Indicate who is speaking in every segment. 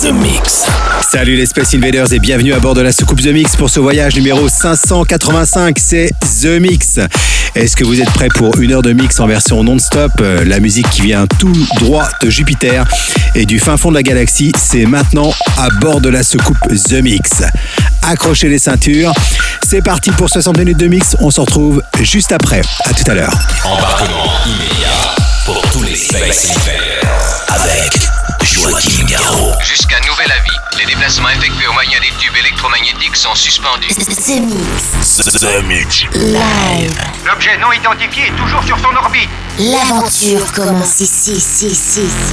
Speaker 1: The Mix.
Speaker 2: Salut les Space Invaders et bienvenue à bord de la soucoupe The Mix pour ce voyage numéro 585, c'est The Mix. Est-ce que vous êtes prêts pour une heure de mix en version non-stop? Euh, La musique qui vient tout droit de Jupiter et du fin fond de la galaxie, c'est maintenant à bord de la soucoupe The Mix. Accrochez les ceintures, c'est parti pour 60 minutes de mix, on se retrouve juste après. À tout à l'heure.
Speaker 1: Embarquement immédiat pour tous les Space Invaders avec
Speaker 3: Jusqu'à nouvel avis, les déplacements effectués au moyen des tubes électromagnétiques sont suspendus.
Speaker 4: The Mix. Live.
Speaker 3: L'objet non identifié est toujours sur son orbite.
Speaker 4: L'aventure commence ici, ici, ici, ici.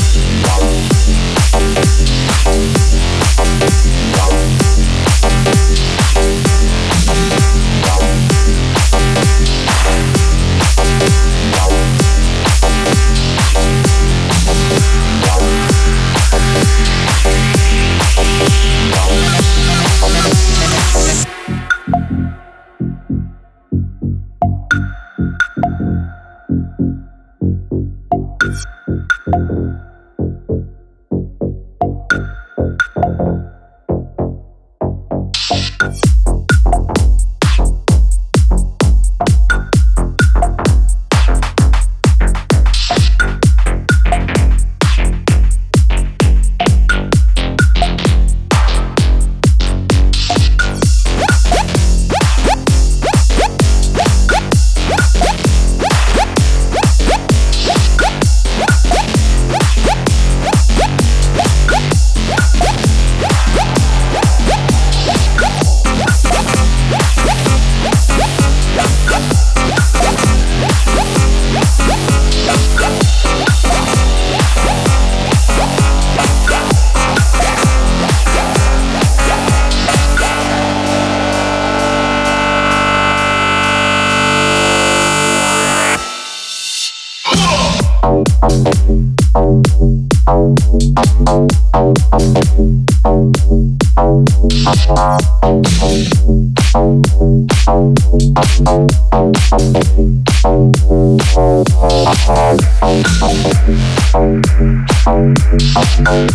Speaker 5: Thank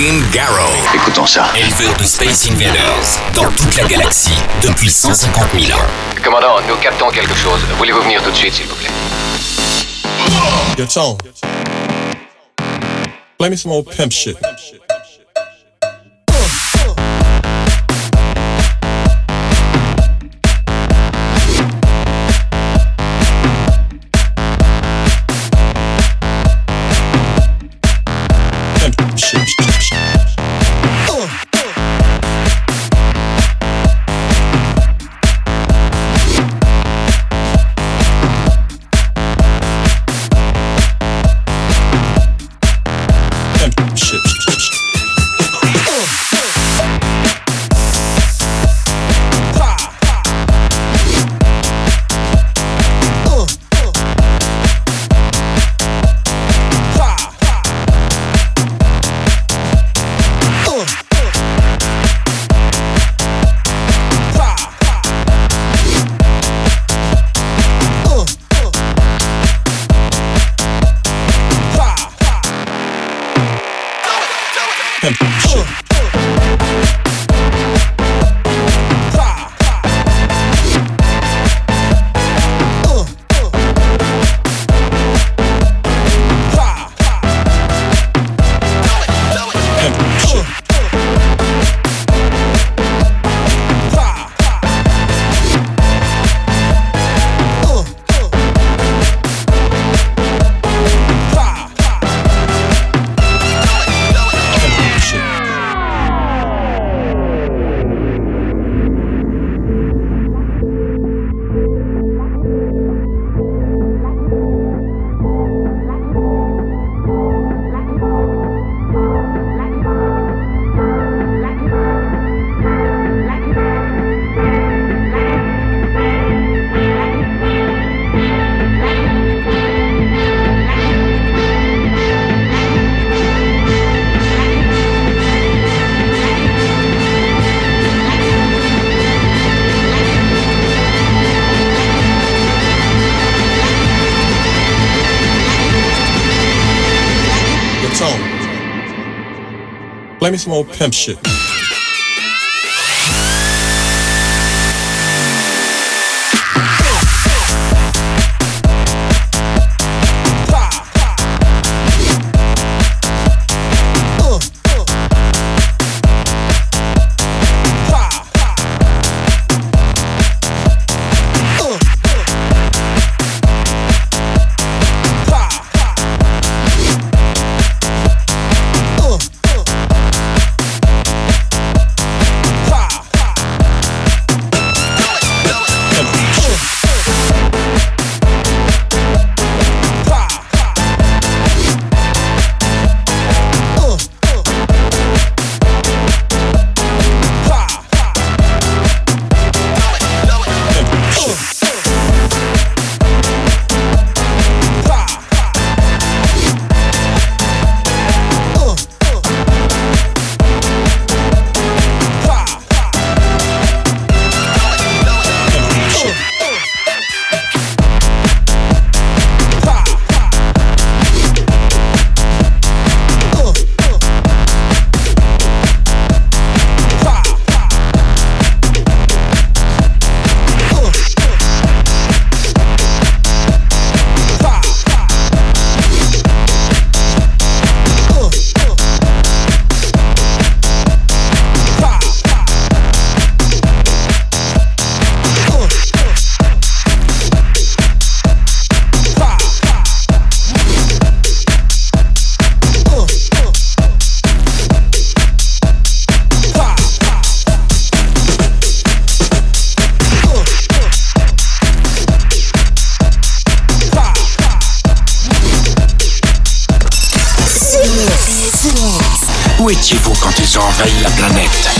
Speaker 5: Joachim Garrow.
Speaker 6: Écoutons ça.
Speaker 5: Éleveur de Space Invaders. Dans toute la galaxie. Depuis 150 000 ans.
Speaker 3: Commandant, nous captons quelque chose. Voulez-vous venir tout de suite, s'il vous plaît?
Speaker 7: Yo, Tone. Play me some old pimp shit. Play me some old pimp shit.
Speaker 8: Étiez-vous quand ils ont envahi la planète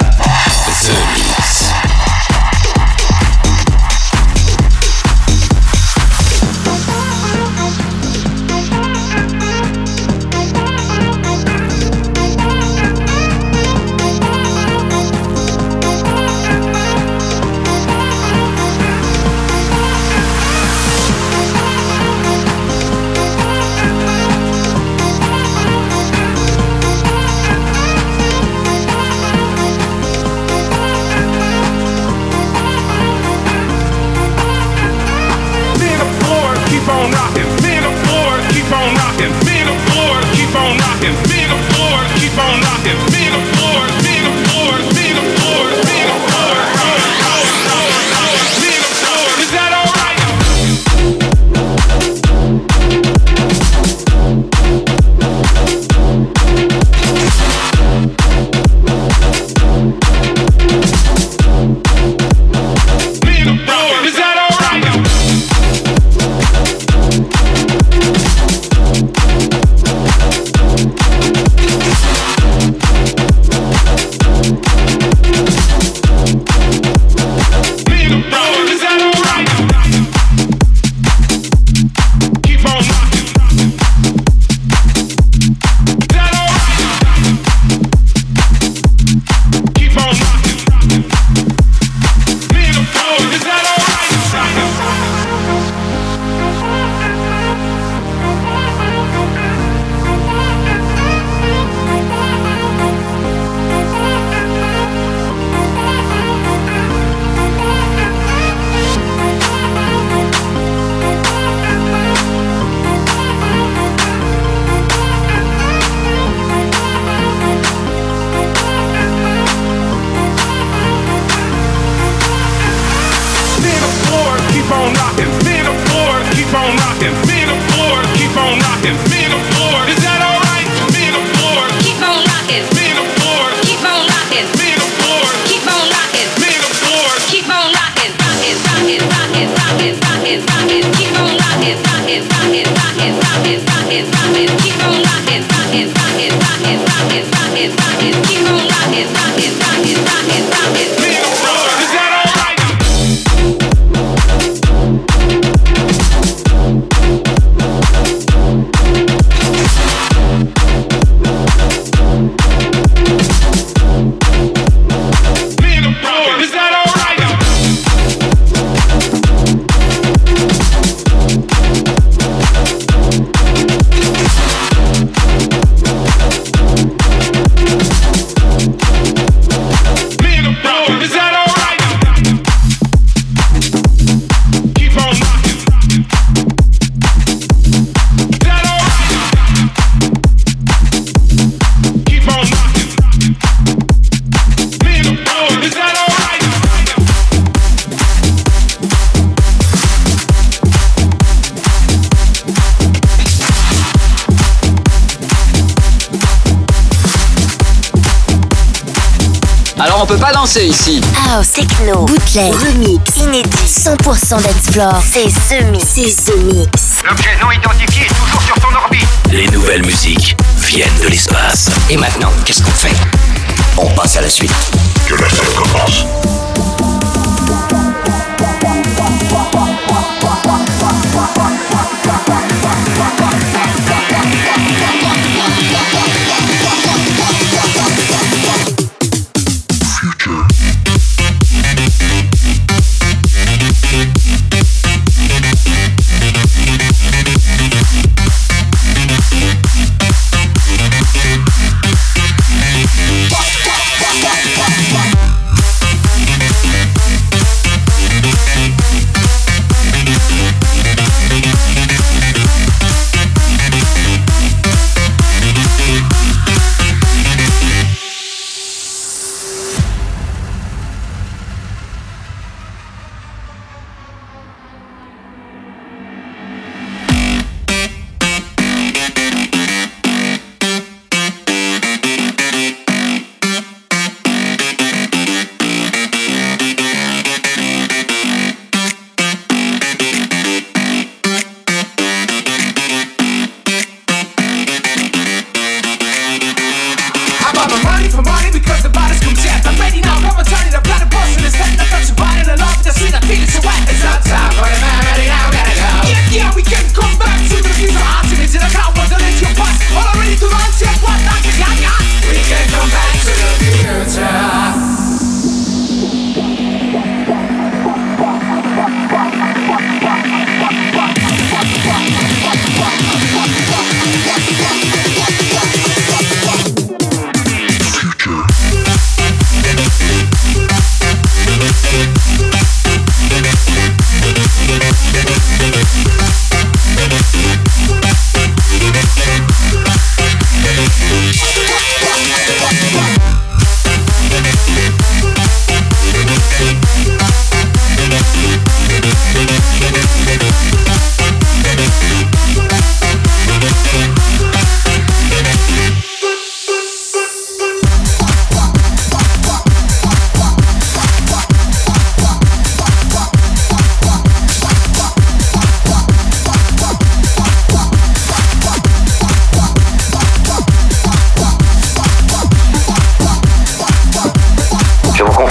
Speaker 9: keep on rocking.
Speaker 10: dansez ici.
Speaker 4: House, techno, bootleg, remix, inédit, 100% d'explore. C'est ce mix. C'est ce.
Speaker 3: L'objet non identifié est toujours sur son orbite.
Speaker 1: Les nouvelles musiques viennent de l'espace.
Speaker 10: Et maintenant, qu'est-ce qu'on fait?
Speaker 1: On passe à la suite.
Speaker 8: Que la fête commence.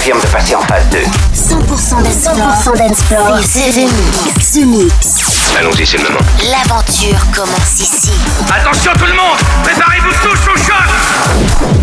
Speaker 6: confirme de passer en phase 2.
Speaker 4: 100% dance 100% C'est Mix.
Speaker 6: Allons-y, c'est le moment.
Speaker 4: L'aventure commence ici.
Speaker 1: Attention tout le monde Préparez-vous tous au choc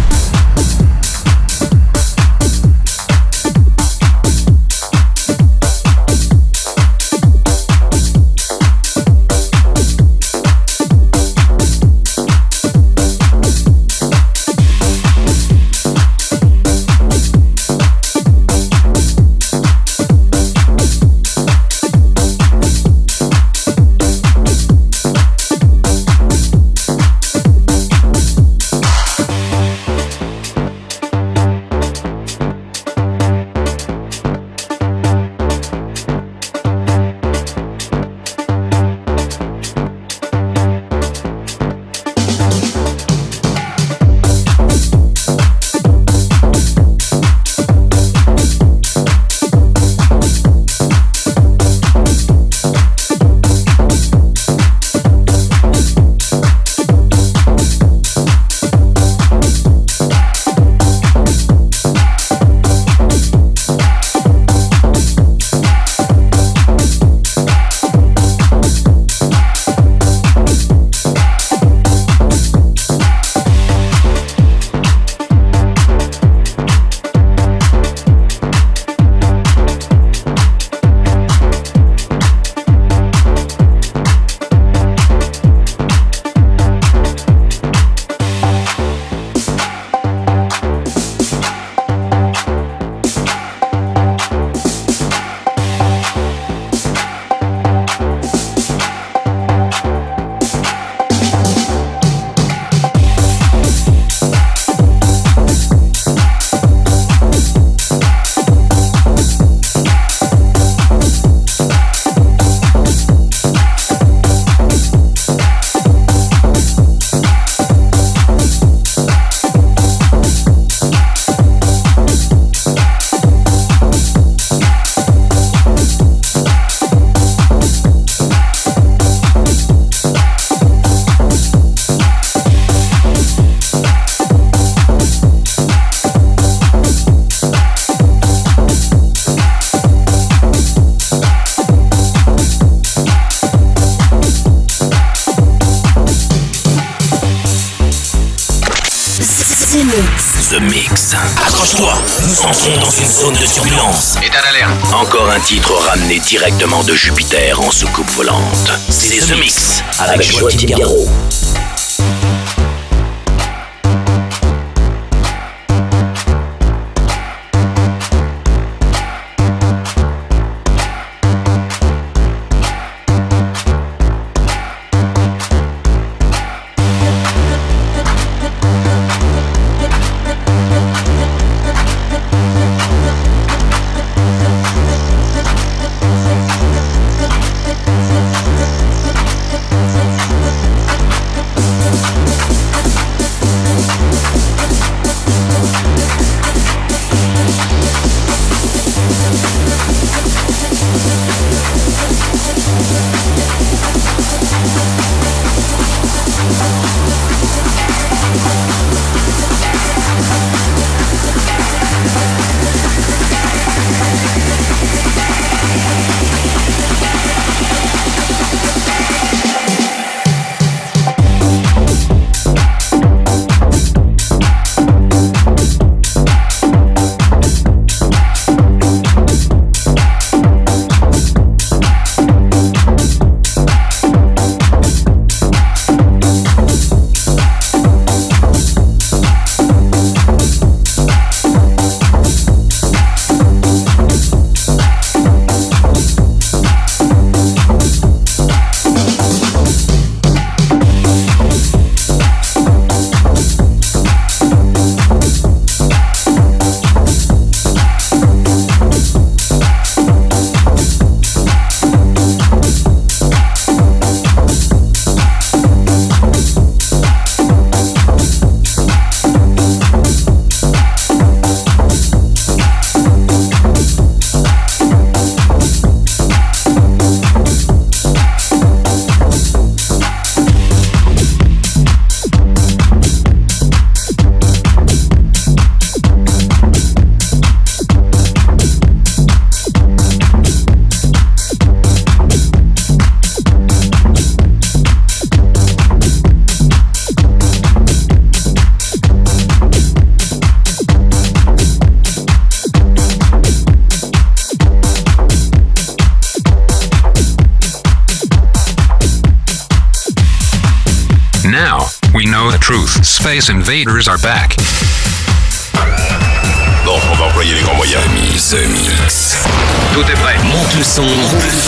Speaker 5: directement de Jupiter en soucoupe volante. C'est The Mix avec, avec Joachim Garraud.
Speaker 11: Space Invaders are back.
Speaker 5: Bon, on va employer les grands moyens. The Mix.
Speaker 11: Tout est prêt.
Speaker 5: Monte le son. Monte le son.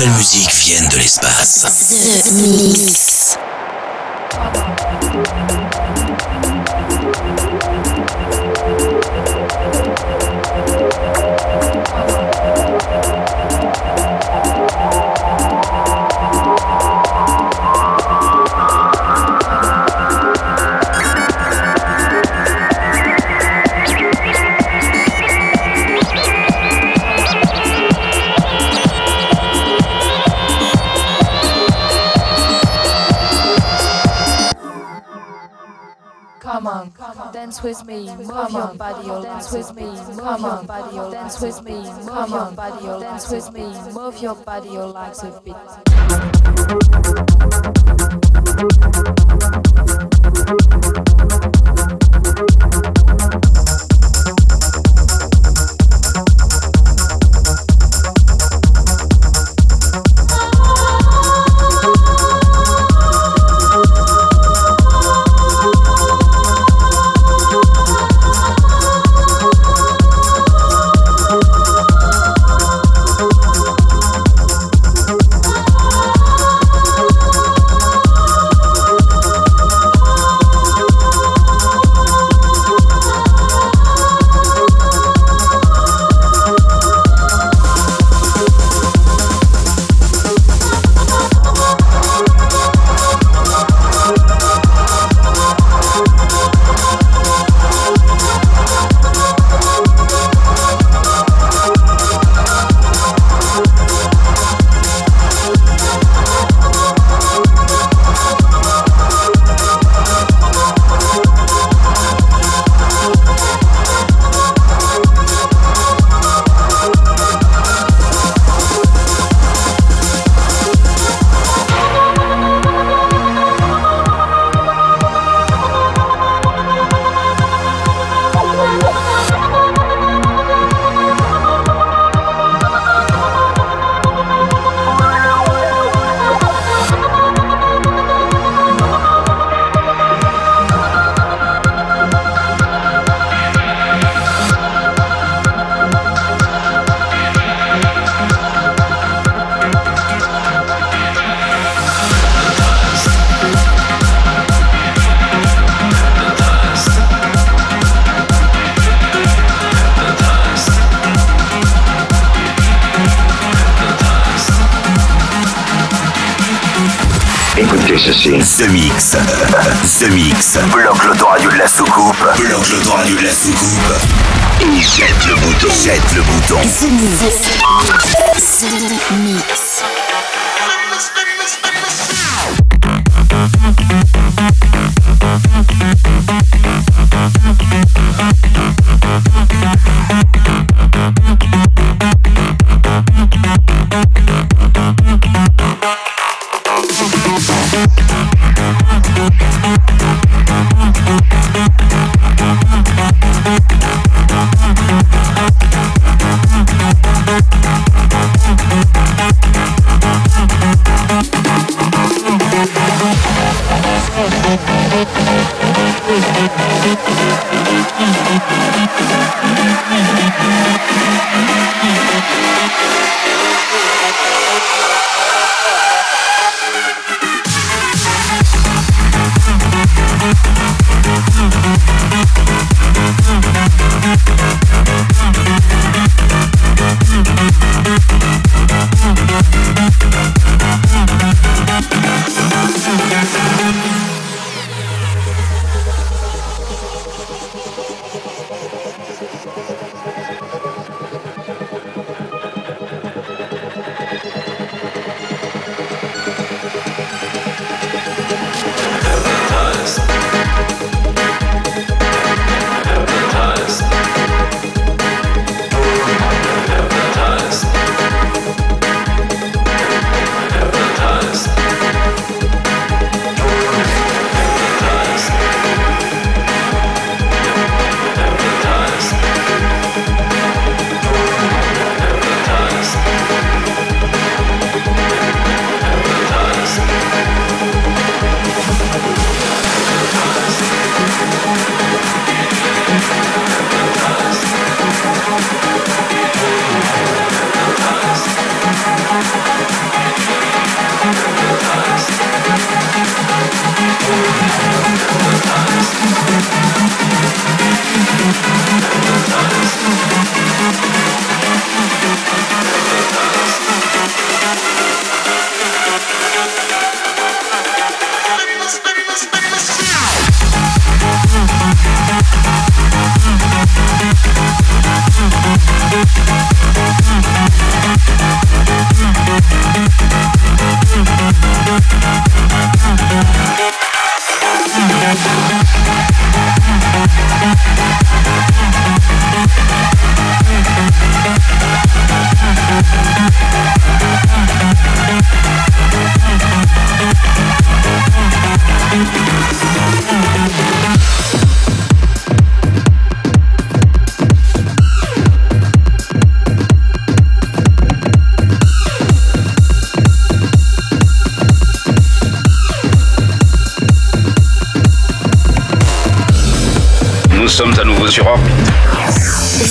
Speaker 1: Nouvelles musiques viennent de l'espace.
Speaker 12: Dance with me, move your body, your legs a beat.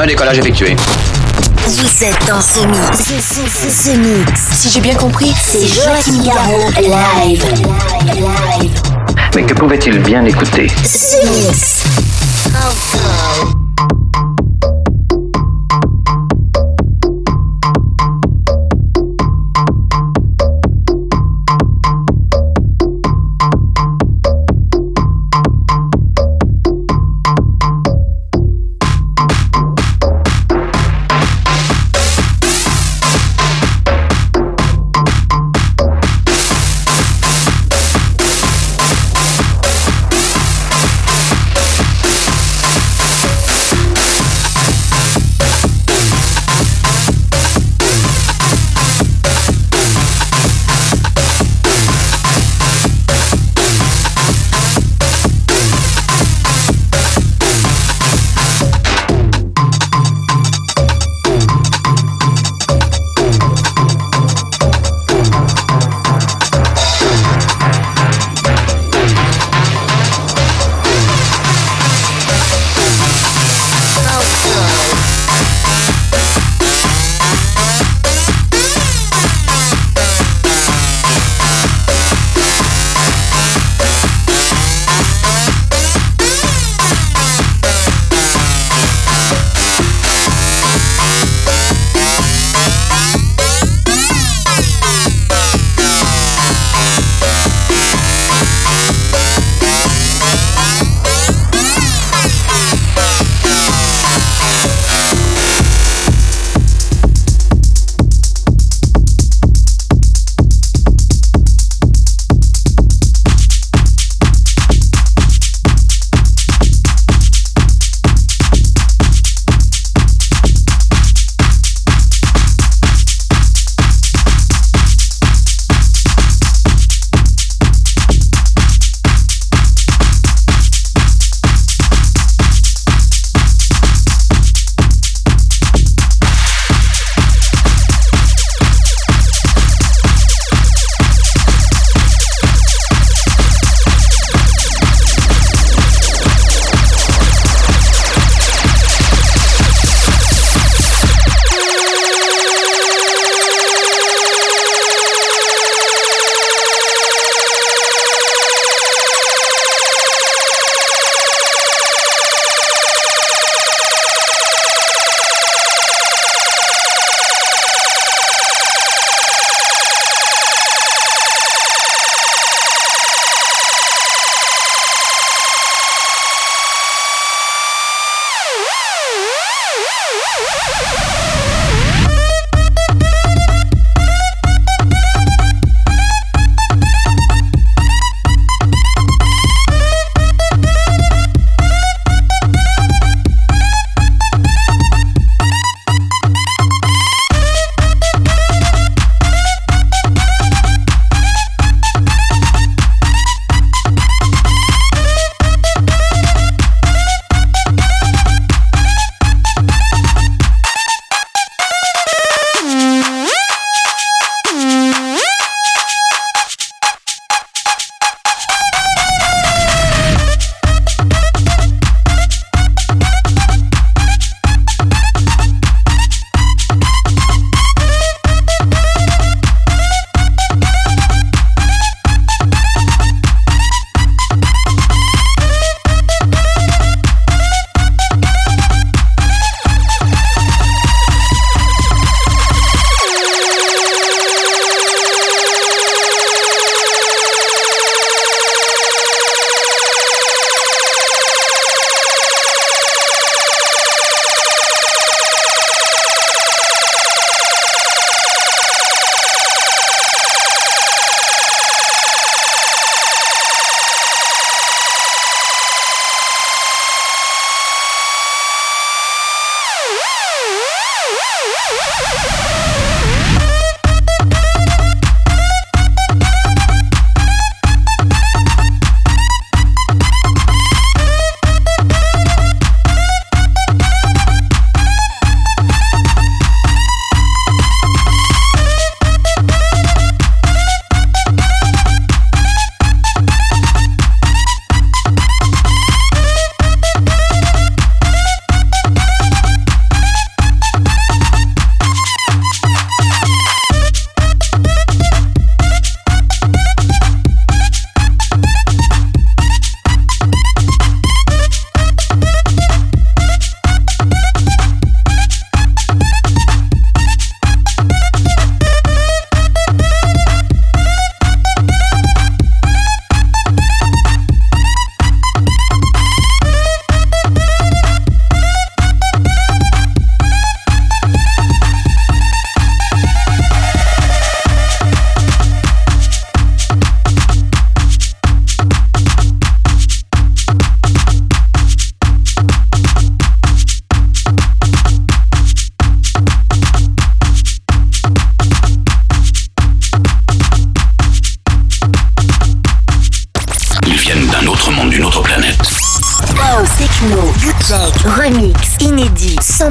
Speaker 9: 1, décollage effectué.
Speaker 4: Vous êtes dans ce mix. The Mix.
Speaker 13: Si j'ai bien compris,
Speaker 4: C'est Joachim Garraud live. Live.
Speaker 6: Mais que pouvait-il bien écouter?
Speaker 4: The Mix. Enfin.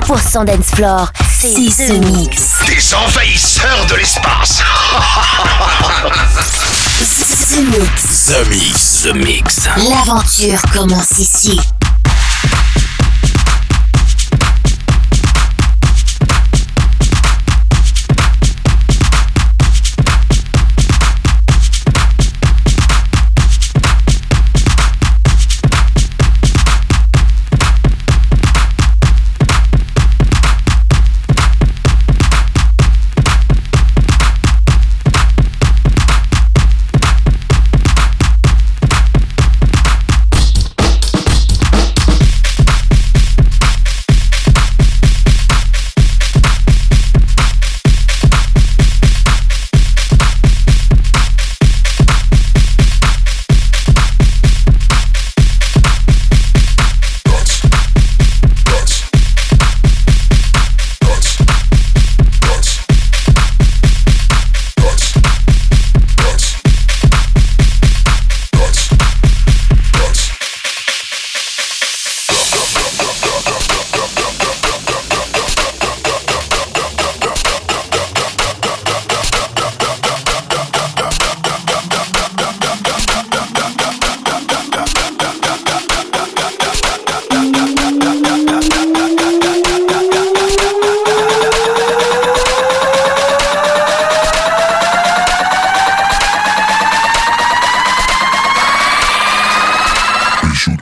Speaker 4: 100% dance floor, c'est The Mix.
Speaker 14: Des envahisseurs de l'espace.
Speaker 4: The Mix.
Speaker 14: The Mix. The Mix.
Speaker 4: L'aventure commence ici.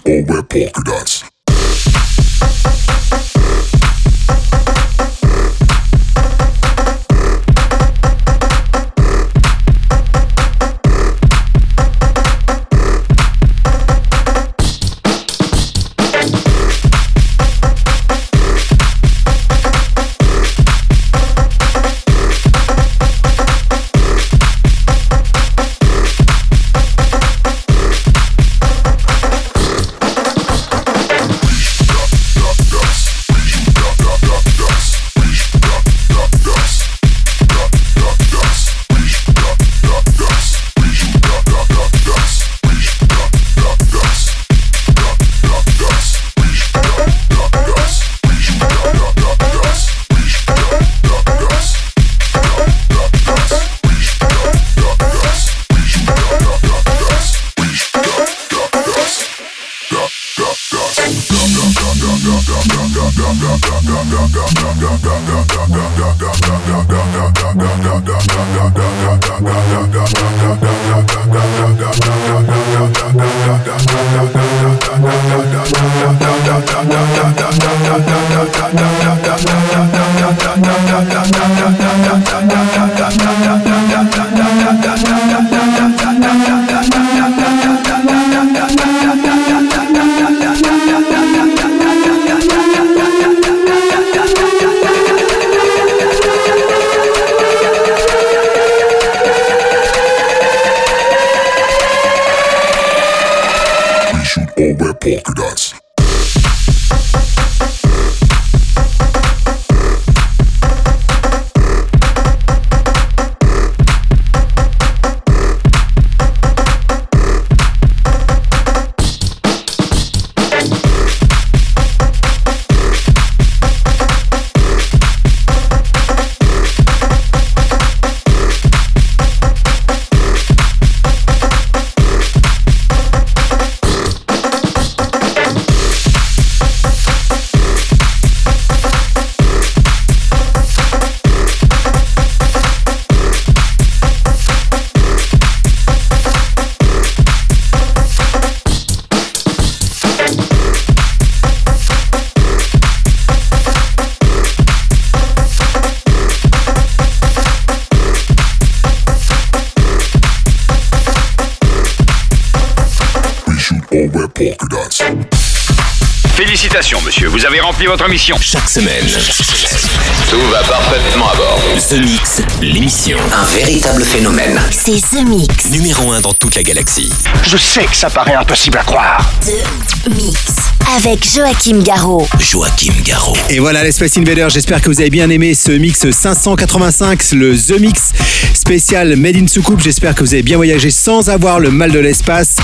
Speaker 8: all red polka dots.
Speaker 15: Vous avez rempli votre mission.
Speaker 5: Chaque semaine,
Speaker 15: Tout va parfaitement à bord.
Speaker 5: The Mix, l'émission. Un véritable phénomène.
Speaker 4: C'est The Mix.
Speaker 5: Numéro 1 dans toute la galaxie.
Speaker 14: Je sais que ça paraît impossible à croire.
Speaker 4: The Mix. Avec Joachim Garraud.
Speaker 5: Joachim Garraud.
Speaker 2: Et voilà les Space Invaders, j'espère que vous avez bien aimé ce mix 585, le The Mix spécial Made in Soucoupe. J'espère que vous avez bien voyagé sans avoir le mal de l'espace.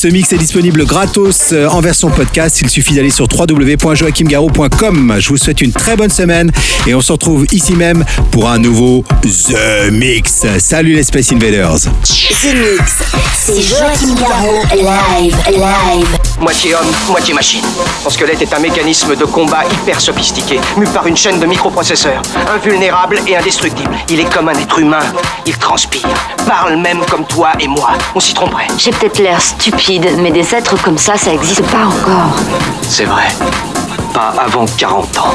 Speaker 2: Ce mix est disponible gratos euh, en version podcast. Il suffit d'aller sur www.joachimgarraud.com. Je vous souhaite une très bonne semaine et on se retrouve ici même pour un nouveau The Mix. Salut les Space Invaders.
Speaker 4: The Mix. C'est Joachim Garraud. Live, live.
Speaker 16: Moitié homme, moitié machine. Son squelette est un mécanisme de combat hyper sophistiqué, mu par une chaîne de microprocesseurs. Invulnérable et indestructible. Il est comme un être humain. Il transpire, parle même comme toi et moi. On s'y tromperait.
Speaker 13: J'ai peut-être l'air stupide, mais des êtres comme ça, ça existe pas encore.
Speaker 16: C'est vrai. Pas avant 40 ans.